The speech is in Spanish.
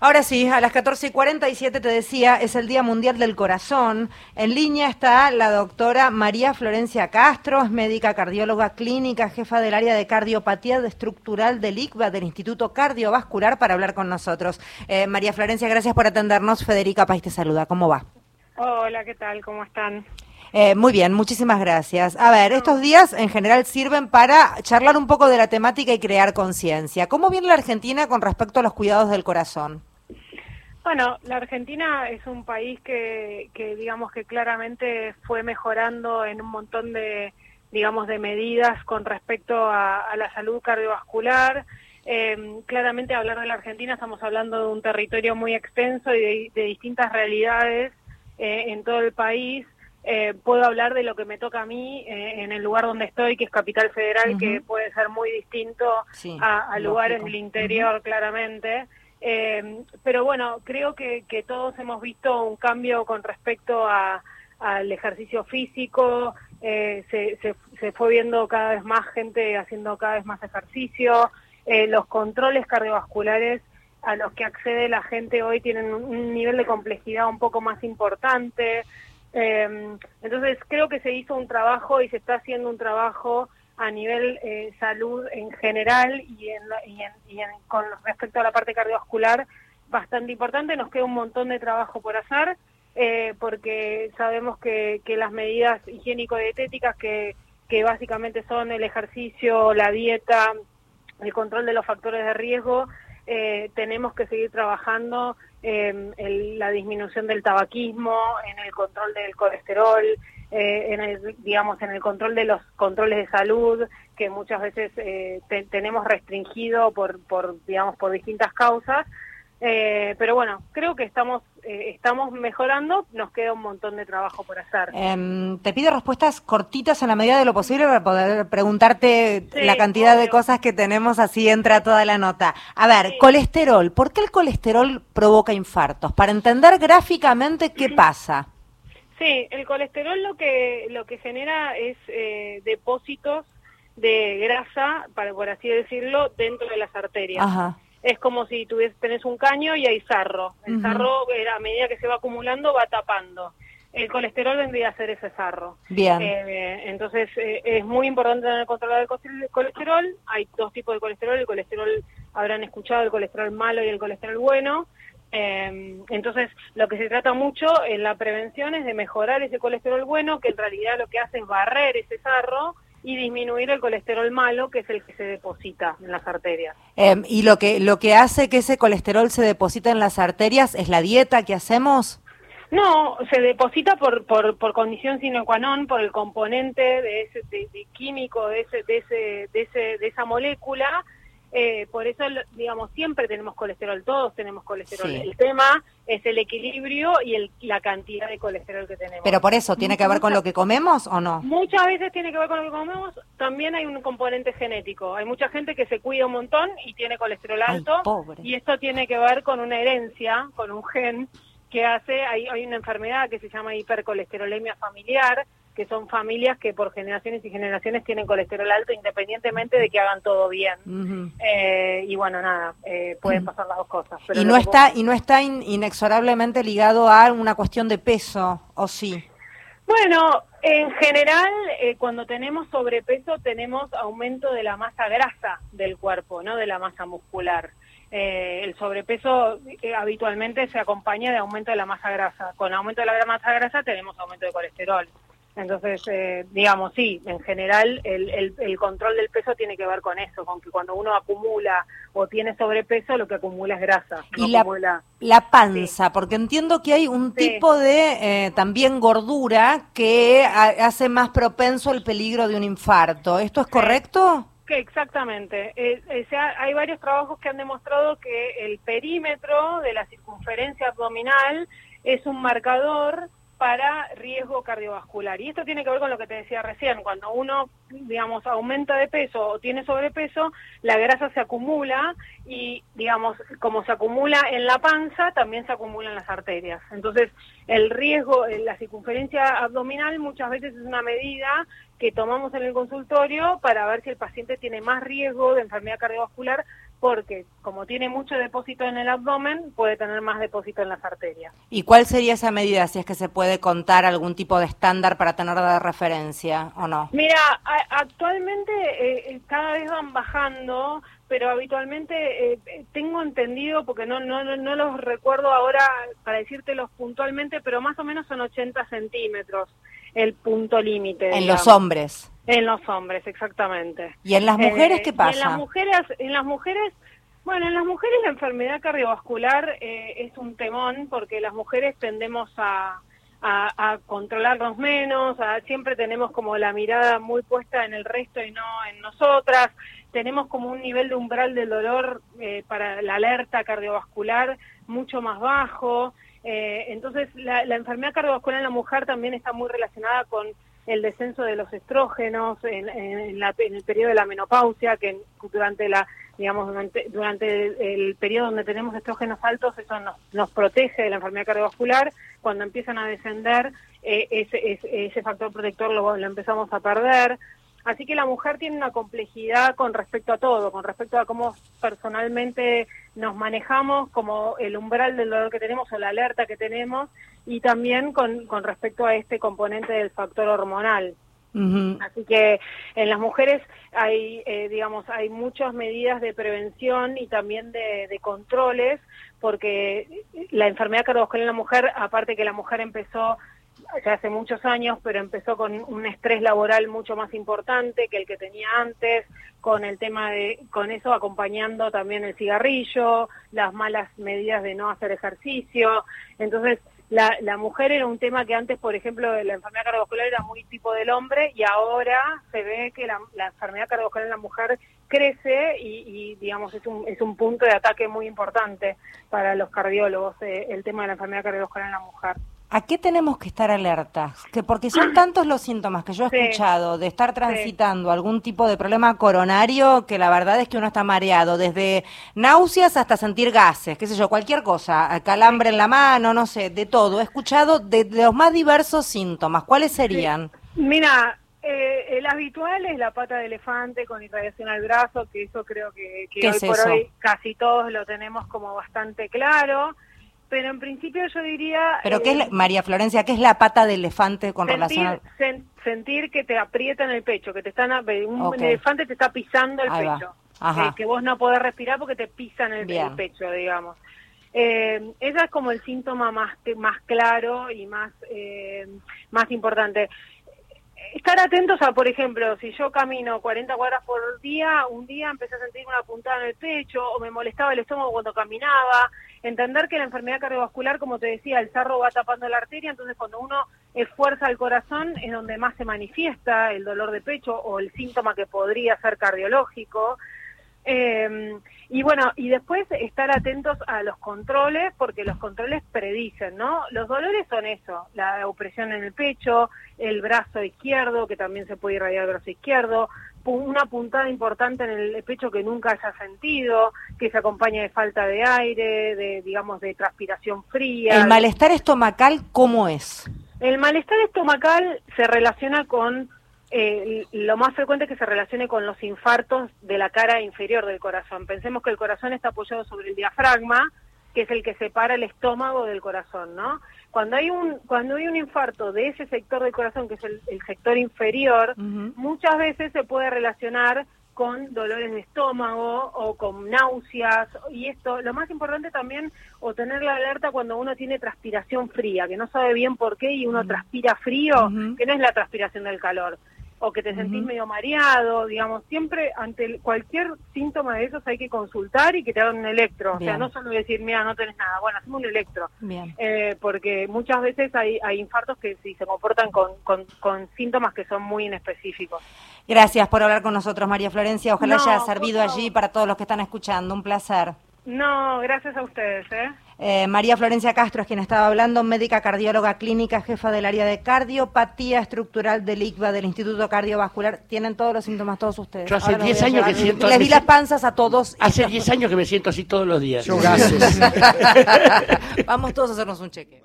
Ahora sí, a las 14 y 47 te decía, es el Día Mundial del Corazón. En línea está la doctora María Florencia Castro, es médica cardióloga clínica, jefa del área de cardiopatía estructural del ICVA, del Instituto Cardiovascular, para hablar con nosotros. Eh, María Florencia, gracias por atendernos. Federica País te saluda. ¿Cómo va? Hola, ¿qué tal? ¿Cómo están? Eh, muy bien, muchísimas gracias. A ver, estos días en general sirven para charlar un poco de la temática y crear conciencia. ¿Cómo viene la Argentina con respecto a los cuidados del corazón? Bueno, la Argentina es un país que, que digamos que claramente fue mejorando en un montón de, digamos, de medidas con respecto a, la salud cardiovascular. Eh, claramente hablar de la Argentina estamos hablando de un territorio muy extenso y de, distintas realidades eh, en todo el país. Eh, puedo hablar de lo que me toca a mí eh, en el lugar donde estoy, que es Capital Federal, que puede ser muy distinto a, lugares del interior, claramente. Eh, pero bueno, creo que, todos hemos visto un cambio con respecto al ejercicio físico, se, se, fue viendo cada vez más gente haciendo cada vez más ejercicio, los controles cardiovasculares a los que accede la gente hoy tienen un nivel de complejidad un poco más importante. Eh, entonces creo que se hizo un trabajo y se está haciendo un trabajo a nivel eh, salud en general y, en, y, en, con respecto a la parte cardiovascular bastante importante. Nos queda un montón de trabajo por hacer eh, porque sabemos que, que las medidas higiénico-dietéticas que, que básicamente son el ejercicio, la dieta, el control de los factores de riesgo, eh, tenemos que seguir trabajando en la disminución del tabaquismo, en el control del colesterol, eh, en el, digamos, en el control de los controles de salud que muchas veces eh, tenemos restringido por, por, digamos, por distintas causas. Eh, pero bueno, creo que estamos eh, estamos mejorando, nos queda un montón de trabajo por hacer. Em, te pido respuestas cortitas en la medida de lo posible para poder preguntarte la cantidad de cosas que tenemos, así entra toda la nota. A ver, colesterol, ¿por qué el colesterol provoca infartos? Para entender gráficamente qué pasa. Sí, el colesterol lo que, lo que genera es eh, depósitos de grasa, para, por así decirlo, dentro de las arterias. Ajá es como si tuvies, tenés un caño y hay sarro. El sarro, eh, a medida que se va acumulando, va tapando. El colesterol vendría a ser ese sarro. Bien. Eh, entonces, eh, es muy importante tener control del colesterol. Hay dos tipos de colesterol. El colesterol, habrán escuchado, el colesterol malo y el colesterol bueno. Entonces, lo que se trata mucho en la prevención es de mejorar ese colesterol bueno, que en realidad lo que hace es barrer ese sarro y disminuir el colesterol malo, que es el que se deposita en las arterias. Em, ¿Y lo que, lo que hace que ese colesterol se deposite en las arterias es la dieta que hacemos? No, se deposita por, por, por condición sine qua non, por el componente de ese de, químico de ese, de ese, de ese, de esa molécula eh, por eso, digamos, siempre tenemos colesterol, todos tenemos colesterol. El tema es el equilibrio y el, la cantidad de colesterol que tenemos. Pero por eso, ¿tiene que ver con lo que comemos o no? Muchas veces tiene que ver con lo que comemos. También hay un componente genético. Hay mucha gente que se cuida un montón y tiene colesterol alto. y esto tiene que ver con una herencia, con un gen que hace, hay, hay una enfermedad que se llama hipercolesterolemia familiar, que son familias que por generaciones y generaciones tienen colesterol alto independientemente de que hagan todo bien. Eh, y bueno, nada, eh, pueden pasar las dos cosas. y, no está, y no está inexorablemente ligado a una cuestión de peso, ¿o sí? Bueno, en general, eh, cuando tenemos sobrepeso, tenemos aumento de la masa grasa del cuerpo, no de la masa muscular. el sobrepeso habitualmente se acompaña de aumento de la masa grasa. Con aumento de la masa grasa tenemos aumento de colesterol. Entonces, eh, digamos, sí, en general el, el, control del peso tiene que ver con eso, con que cuando uno acumula o tiene sobrepeso, lo que acumula es grasa. y la, la panza, porque entiendo que hay un tipo de eh, también gordura que hace más propenso el peligro de un infarto. ¿Esto es correcto? Que exactamente. Eh, hay varios trabajos que han demostrado que el perímetro de la circunferencia abdominal es un marcador para riesgo cardiovascular. Y esto tiene que ver con lo que te decía recién, cuando uno, digamos, aumenta de peso o tiene sobrepeso, la grasa se acumula y, digamos, como se acumula en la panza, también se acumula en las arterias. Entonces, el riesgo, la circunferencia abdominal muchas veces es una medida que tomamos en el consultorio para ver si el paciente tiene más riesgo de enfermedad cardiovascular porque como tiene mucho depósito en el abdomen, puede tener más depósito en las arterias. ¿Y cuál sería esa medida, si es que se puede contar algún tipo de estándar para tener de referencia o no? Mira, actualmente eh, cada vez van bajando, pero habitualmente eh, tengo entendido, porque no, no, no los recuerdo ahora para decírtelos puntualmente, pero más o menos son 80 centímetros el punto límite. En los hombres. En los hombres, exactamente. ¿Y en las mujeres qué pasa? En las mujeres, en las mujeres, bueno, en las mujeres la enfermedad cardiovascular eh, es un temón porque las mujeres tendemos a, a, controlarnos menos, a, siempre tenemos como la mirada muy puesta en el resto y no en nosotras, tenemos como un nivel de umbral del dolor eh, para la alerta cardiovascular mucho más bajo, eh, entonces la, la enfermedad cardiovascular en la mujer también está muy relacionada con el descenso de los estrógenos en, en, el periodo de la menopausia, que durante la digamos durante, el periodo donde tenemos estrógenos altos eso nos, protege de la enfermedad cardiovascular. Cuando empiezan a descender eh, ese, factor protector lo empezamos a perder Así que la mujer tiene una complejidad con respecto a todo, con respecto a cómo personalmente nos manejamos, como el umbral del dolor que tenemos o la alerta que tenemos, y también con, con respecto a este componente del factor hormonal. Así que en las mujeres hay, eh, digamos, hay muchas medidas de prevención y también de, de controles, porque la enfermedad cardiovascular en la mujer, aparte que la mujer empezó ya hace muchos años, pero empezó con un estrés laboral mucho más importante que el que tenía antes, con el tema de, con eso acompañando también el cigarrillo, las malas medidas de no hacer ejercicio. Entonces, la, la mujer era un tema que antes, por ejemplo, la enfermedad cardiovascular era muy tipo del hombre y ahora se ve que la, enfermedad cardiovascular en la mujer crece y, y, digamos, es un, es un punto de ataque muy importante para los cardiólogos, eh, el tema de la enfermedad cardiovascular en la mujer. ¿A qué tenemos que estar alertas? Que porque son tantos los síntomas que yo he escuchado de estar transitando algún tipo de problema coronario que la verdad es que uno está mareado, desde náuseas hasta sentir gases, qué sé yo, cualquier cosa, calambre en la mano, no sé, de todo. He escuchado de, los más diversos síntomas. ¿Cuáles serían? Mira, eh, el habitual es la pata de elefante con irradiación al brazo, que eso creo que, que hoy por hoy casi todos lo tenemos como bastante claro pero en principio yo diría... ¿Pero qué es, eh, María Florencia, qué es la pata de elefante con relación a...? sentir que te aprieta en el pecho, que te están... Un elefante te está pisando el pecho. Que, vos no podés respirar porque te pisan el, el pecho, digamos. Eh, ese es como el síntoma más, más claro y más, eh, más importante estar atentos a, por ejemplo, si yo camino 40 cuadras por día, un día empecé a sentir una puntada en el pecho o me molestaba el estómago cuando caminaba, entender que la enfermedad cardiovascular, como te decía, el sarro va tapando la arteria, entonces cuando uno esfuerza el corazón es donde más se manifiesta el dolor de pecho o el síntoma que podría ser cardiológico. Eh, y bueno, y después estar atentos a los controles, porque los controles predicen, ¿no? Los dolores son eso, la opresión en el pecho, el brazo izquierdo, que también se puede irradiar el brazo izquierdo, una puntada importante en el pecho que nunca haya sentido, que se acompaña de falta de aire, de, digamos, de transpiración fría. ¿El malestar estomacal cómo es? El malestar estomacal se relaciona con eh, lo más frecuente es que se relacione con los infartos de la cara inferior del corazón. Pensemos que el corazón está apoyado sobre el diafragma, que es el que separa el estómago del corazón, ¿no? Cuando hay un cuando hay un infarto de ese sector del corazón, que es el, sector inferior, muchas veces se puede relacionar con dolores de estómago o con náuseas. Y esto lo más importante también o tener la alerta cuando uno tiene transpiración fría que no sabe bien por qué y uno transpira frío que no es la transpiración del calor o que te sentís medio mareado, digamos, siempre ante cualquier síntoma de esos hay que consultar y que te hagan un electro, o sea, no solo decir, mira, no tenés nada, bueno, hacemos un electro, eh, porque muchas veces hay, hay infartos que sí se comportan con, con, síntomas que son muy inespecíficos. Gracias por hablar con nosotros, María Florencia, ojalá haya servido allí para todos los que están escuchando, un placer. No, gracias a ustedes. ¿eh? ¿eh? María Florencia Castro es quien estaba hablando, médica cardióloga clínica, jefa del área de cardiopatía estructural del ICVA del Instituto Cardiovascular. Tienen todos los síntomas todos ustedes. Yo hace 10 años que siento... Les di las panzas a todos. Hace 10 años que me siento así todos los días. Vamos todos a hacernos un cheque.